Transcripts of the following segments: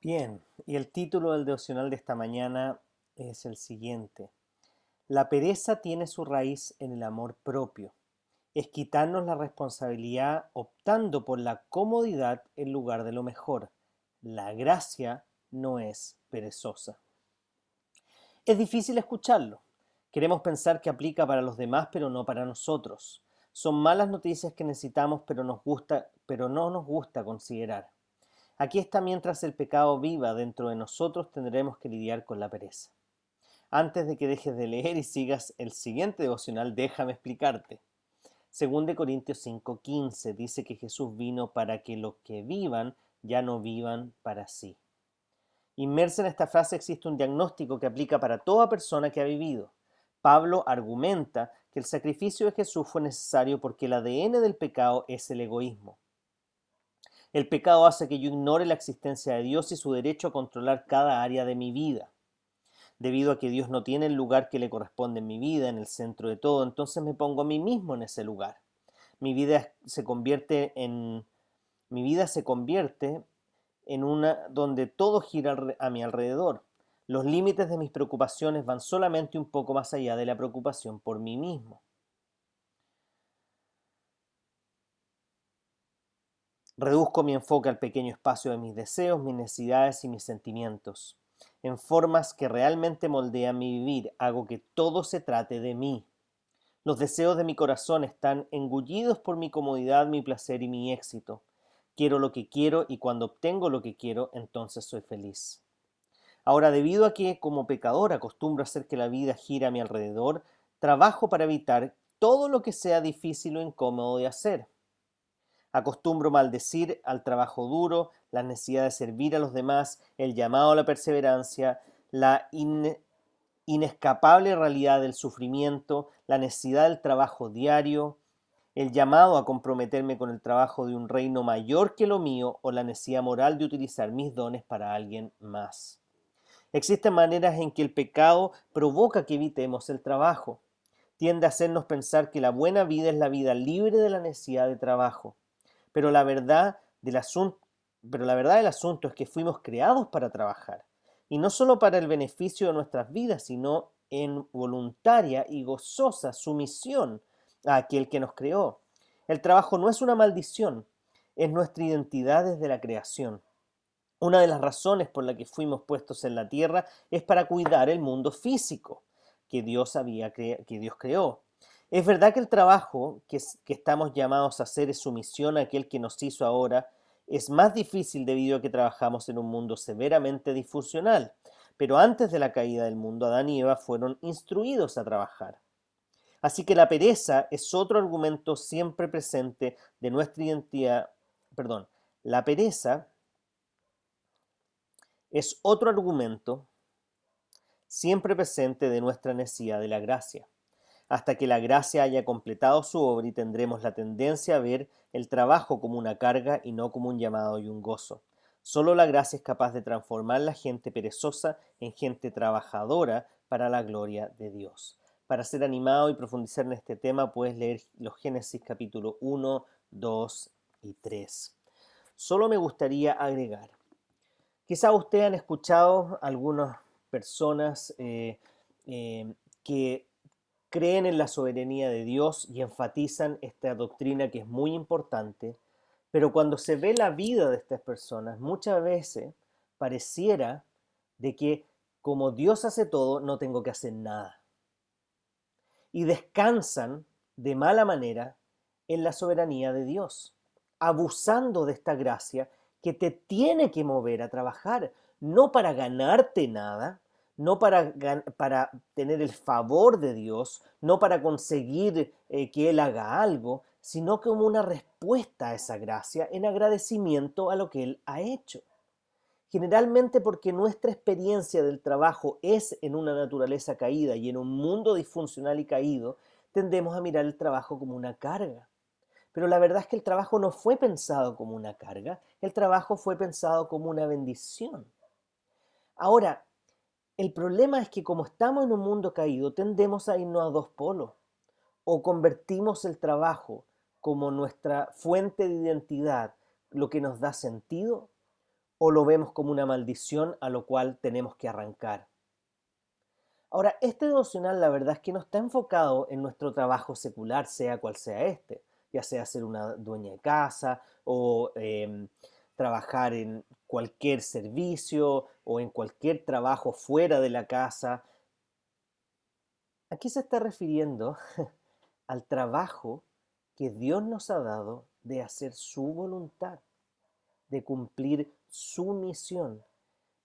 Bien, y el título del devocional de esta mañana es el siguiente. La pereza tiene su raíz en el amor propio. Es quitarnos la responsabilidad optando por la comodidad en lugar de lo mejor. La gracia no es perezosa. Es difícil escucharlo. Queremos pensar que aplica para los demás, pero no para nosotros. Son malas noticias que necesitamos, pero nos gusta, pero no nos gusta considerar. Aquí está mientras el pecado viva dentro de nosotros tendremos que lidiar con la pereza. Antes de que dejes de leer y sigas el siguiente devocional, déjame explicarte. Según de Corintios 5:15 dice que Jesús vino para que los que vivan ya no vivan para sí. Inmersa en esta frase existe un diagnóstico que aplica para toda persona que ha vivido. Pablo argumenta que el sacrificio de Jesús fue necesario porque el ADN del pecado es el egoísmo. El pecado hace que yo ignore la existencia de Dios y su derecho a controlar cada área de mi vida. Debido a que Dios no tiene el lugar que le corresponde en mi vida, en el centro de todo, entonces me pongo a mí mismo en ese lugar. Mi vida se convierte en mi vida se convierte en una donde todo gira a mi alrededor. Los límites de mis preocupaciones van solamente un poco más allá de la preocupación por mí mismo. Reduzco mi enfoque al pequeño espacio de mis deseos, mis necesidades y mis sentimientos. En formas que realmente moldean mi vivir, hago que todo se trate de mí. Los deseos de mi corazón están engullidos por mi comodidad, mi placer y mi éxito. Quiero lo que quiero y cuando obtengo lo que quiero, entonces soy feliz. Ahora, debido a que como pecador acostumbro a hacer que la vida gire a mi alrededor, trabajo para evitar todo lo que sea difícil o incómodo de hacer. Acostumbro maldecir al trabajo duro, la necesidad de servir a los demás, el llamado a la perseverancia, la inescapable realidad del sufrimiento, la necesidad del trabajo diario, el llamado a comprometerme con el trabajo de un reino mayor que lo mío o la necesidad moral de utilizar mis dones para alguien más. Existen maneras en que el pecado provoca que evitemos el trabajo. Tiende a hacernos pensar que la buena vida es la vida libre de la necesidad de trabajo. Pero la verdad del asunto, es que fuimos creados para trabajar. Y no solo para el beneficio de nuestras vidas, sino en voluntaria y gozosa sumisión a aquel que nos creó. El trabajo no es una maldición, es nuestra identidad desde la creación. Una de las razones por la que fuimos puestos en la tierra es para cuidar el mundo físico que Dios había que Dios creó. Es verdad que el trabajo que, estamos llamados a hacer es sumisión a aquel que nos hizo ahora, es más difícil debido a que trabajamos en un mundo severamente disfuncional. Pero antes de la caída del mundo, Adán y Eva fueron instruidos a trabajar. Así que la pereza es otro argumento siempre presente de nuestra identidad, perdón, la pereza es otro argumento siempre presente de nuestra necesidad de la gracia hasta que la gracia haya completado su obra y tendremos la tendencia a ver el trabajo como una carga y no como un llamado y un gozo. Solo la gracia es capaz de transformar la gente perezosa en gente trabajadora para la gloria de Dios. Para ser animado y profundizar en este tema puedes leer los Génesis capítulo 1, 2 y 3. Solo me gustaría agregar, quizá ustedes han escuchado algunas personas eh, eh, que creen en la soberanía de Dios y enfatizan esta doctrina que es muy importante, pero cuando se ve la vida de estas personas, muchas veces pareciera de que como Dios hace todo, no tengo que hacer nada. Y descansan de mala manera en la soberanía de Dios, abusando de esta gracia que te tiene que mover a trabajar, no para ganarte nada, no para, para tener el favor de Dios, no para conseguir eh, que Él haga algo, sino como una respuesta a esa gracia en agradecimiento a lo que Él ha hecho. Generalmente porque nuestra experiencia del trabajo es en una naturaleza caída y en un mundo disfuncional y caído, tendemos a mirar el trabajo como una carga. Pero la verdad es que el trabajo no fue pensado como una carga, el trabajo fue pensado como una bendición. Ahora, el problema es que como estamos en un mundo caído, tendemos a irnos a dos polos. O convertimos el trabajo como nuestra fuente de identidad, lo que nos da sentido, o lo vemos como una maldición a lo cual tenemos que arrancar. Ahora, este devocional la verdad es que no está enfocado en nuestro trabajo secular, sea cual sea este, ya sea ser una dueña de casa o em, trabajar en cualquier servicio o en cualquier trabajo fuera de la casa. Aquí se está refiriendo al trabajo que Dios nos ha dado de hacer su voluntad, de cumplir su misión,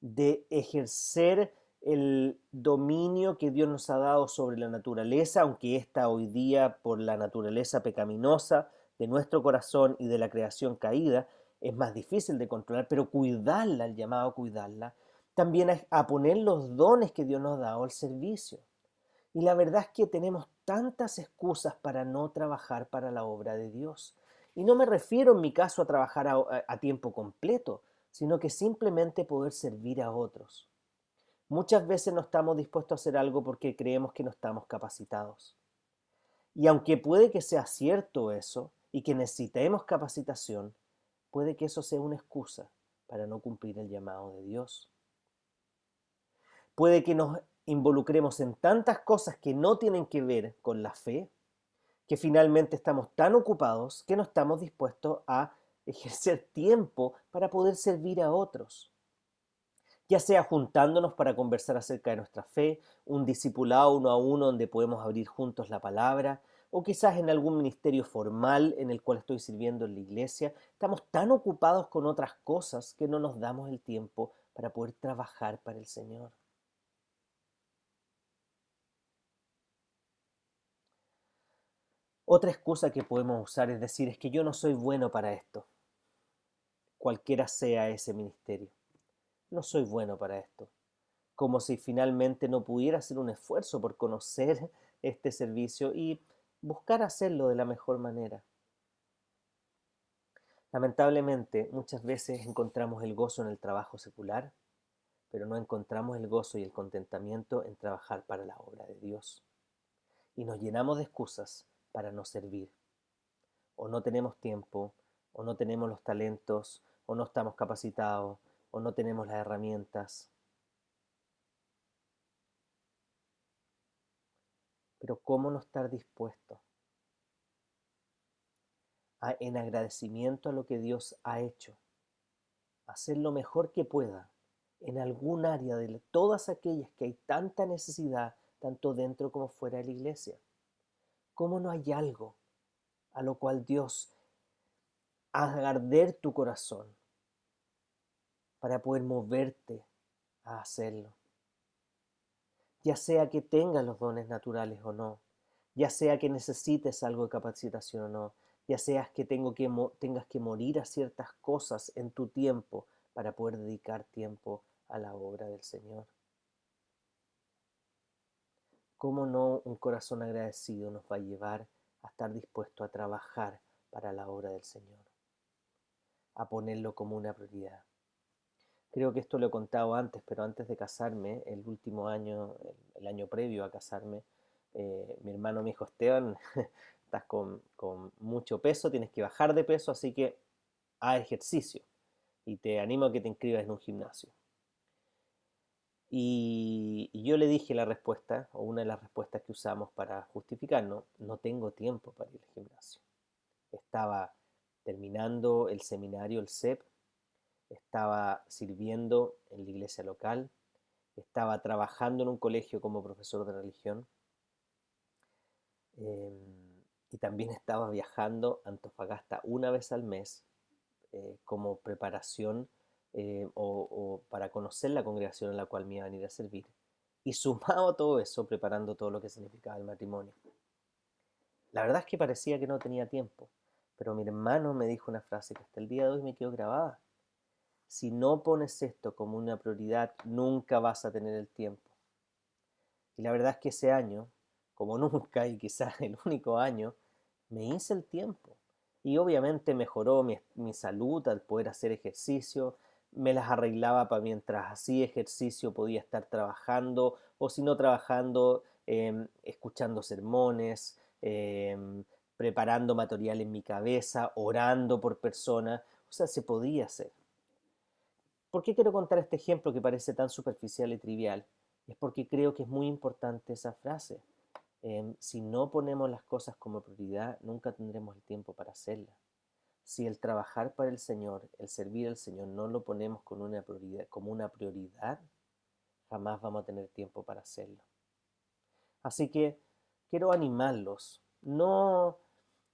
de ejercer el dominio que Dios nos ha dado sobre la naturaleza, aunque esta hoy día por la naturaleza pecaminosa de nuestro corazón y de la creación caída, es más difícil de controlar, pero cuidarla, el llamado a cuidarla, también a, poner los dones que Dios nos dado al servicio. Y la verdad es que tenemos tantas excusas para no trabajar para la obra de Dios. Y no me refiero en mi caso a trabajar a, tiempo completo, sino que simplemente poder servir a otros. Muchas veces no estamos dispuestos a hacer algo porque creemos que no estamos capacitados. Y aunque puede que sea cierto eso y que necesitemos capacitación, puede que eso sea una excusa para no cumplir el llamado de Dios. Puede que nos involucremos en tantas cosas que no tienen que ver con la fe, que finalmente estamos tan ocupados que no estamos dispuestos a ejercer tiempo para poder servir a otros. Ya sea juntándonos para conversar acerca de nuestra fe, un discipulado uno a uno donde podemos abrir juntos la palabra, o quizás en algún ministerio formal en el cual estoy sirviendo en la iglesia, estamos tan ocupados con otras cosas que no nos damos el tiempo para poder trabajar para el Señor. Otra excusa que podemos usar es decir, es que yo no soy bueno para esto, cualquiera sea ese ministerio. No soy bueno para esto. Como si finalmente no pudiera hacer un esfuerzo por conocer este servicio y buscar hacerlo de la mejor manera. Lamentablemente, muchas veces encontramos el gozo en el trabajo secular, pero no encontramos el gozo y el contentamiento en trabajar para la obra de Dios. Y nos llenamos de excusas para no servir. O no tenemos tiempo, o no tenemos los talentos, o no estamos capacitados, o no tenemos las herramientas. Pero ¿cómo no estar dispuesto en agradecimiento a lo que Dios ha hecho? Hacer lo mejor que pueda en algún área de todas aquellas que hay tanta necesidad, tanto dentro como fuera de la iglesia. ¿Cómo no hay algo a lo cual Dios haga arder tu corazón para poder moverte a hacerlo? Ya sea que tengas los dones naturales o no, ya sea que necesites algo de capacitación o no, ya sea que, tengo que tengas que morir a ciertas cosas en tu tiempo para poder dedicar tiempo a la obra del Señor. ¿Cómo no un corazón agradecido nos va a llevar a estar dispuesto a trabajar para la obra del Señor? A ponerlo como una prioridad. Creo que esto lo he contado antes, pero antes de casarme, el último año, el, año previo a casarme, eh, mi hermano me dijo, Esteban, estás con, mucho peso, tienes que bajar de peso, así que haz ejercicio y te animo a que te inscribas en un gimnasio. Y, y, yo le dije la respuesta, o una de las respuestas que usamos para justificar, no, no tengo tiempo para ir al gimnasio. Estaba terminando el seminario, el CEP, estaba sirviendo en la iglesia local, estaba trabajando en un colegio como profesor de religión em, y también estaba viajando a Antofagasta una vez al mes eh, como preparación eh, o, para conocer la congregación en la cual me iba a venir a servir y sumado a todo eso, preparando todo lo que significaba el matrimonio. La verdad es que parecía que no tenía tiempo, pero mi hermano me dijo una frase que hasta el día de hoy me quedó grabada. Si no pones esto como una prioridad, nunca vas a tener el tiempo. Y la verdad es que ese año, como nunca y quizás el único año, me hice el tiempo. Y obviamente mejoró mi, salud al poder hacer ejercicio, me las arreglaba para mientras hacía ejercicio podía estar trabajando o si no trabajando, em, escuchando sermones, em, preparando material en mi cabeza, orando por personas, o sea, se podía hacer. ¿Por qué quiero contar este ejemplo que parece tan superficial y trivial? Es porque creo que es muy importante esa frase. Em, si no ponemos las cosas como prioridad, nunca tendremos el tiempo para hacerlas. Si el trabajar para el Señor, el servir al Señor, no lo ponemos como una prioridad, como una prioridad jamás vamos a tener tiempo para hacerlo. Así que quiero animarlos, no,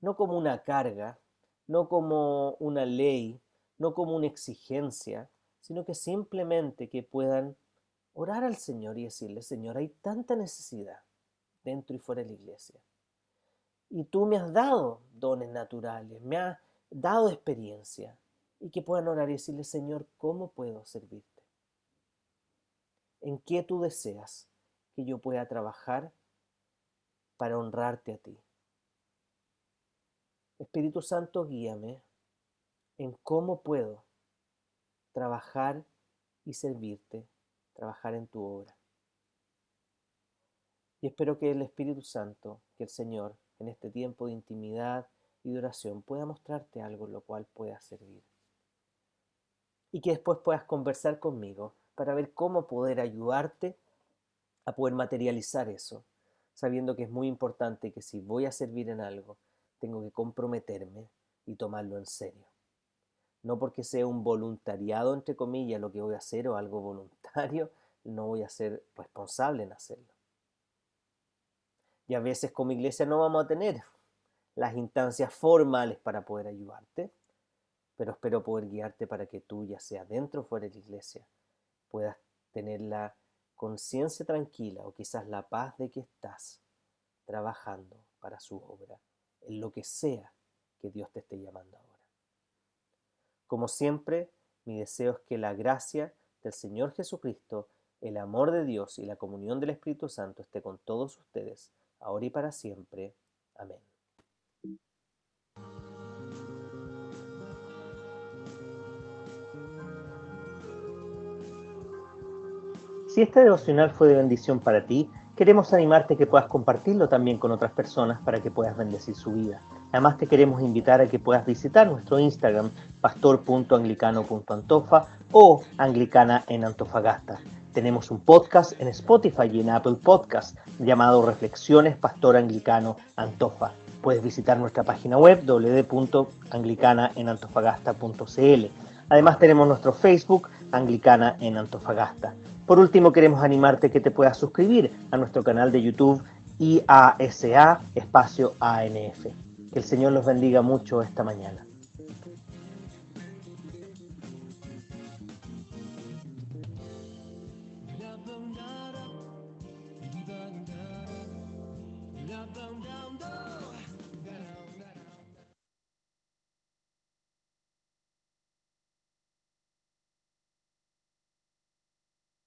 no como una carga, no como una ley, no como una exigencia, sino que simplemente que puedan orar al Señor y decirle, Señor, hay tanta necesidad dentro y fuera de la iglesia. Y tú me has dado dones naturales, me has dado experiencia. Y que puedan orar y decirle, Señor, ¿cómo puedo servirte? ¿En qué tú deseas que yo pueda trabajar para honrarte a ti? Espíritu Santo, guíame en cómo puedo trabajar y servirte, trabajar en tu obra. Y espero que el Espíritu Santo, que el Señor, en este tiempo de intimidad y de oración, pueda mostrarte algo lo cual pueda servir. Y que después puedas conversar conmigo para ver cómo poder ayudarte a poder materializar eso, sabiendo que es muy importante que si voy a servir en algo, tengo que comprometerme y tomarlo en serio. No porque sea un voluntariado, entre comillas, lo que voy a hacer o algo voluntario, no voy a ser responsable en hacerlo. Y a veces como iglesia no vamos a tener las instancias formales para poder ayudarte, pero espero poder guiarte para que tú, ya sea dentro o fuera de la iglesia, puedas tener la conciencia tranquila o quizás la paz de que estás trabajando para su obra, en lo que sea que Dios te esté llamando. Como siempre, mi deseo es que la gracia del Señor Jesucristo, el amor de Dios y la comunión del Espíritu Santo esté con todos ustedes, ahora y para siempre. Amén. Si este devocional fue de bendición para ti, queremos animarte a que puedas compartirlo también con otras personas para que puedas bendecir su vida. Además te queremos invitar a que puedas visitar nuestro Instagram pastor.anglicano.antofa o anglicana en Antofagasta. Tenemos un podcast en Spotify y en Apple Podcast llamado Reflexiones Pastor Anglicano Antofa. Puedes visitar nuestra página web www.anglicanaenantofagasta.cl. Además tenemos nuestro Facebook Anglicana en Antofagasta. Por último, queremos animarte que te puedas suscribir a nuestro canal de YouTube IASA espacio ANF. Que el Señor los bendiga mucho esta mañana.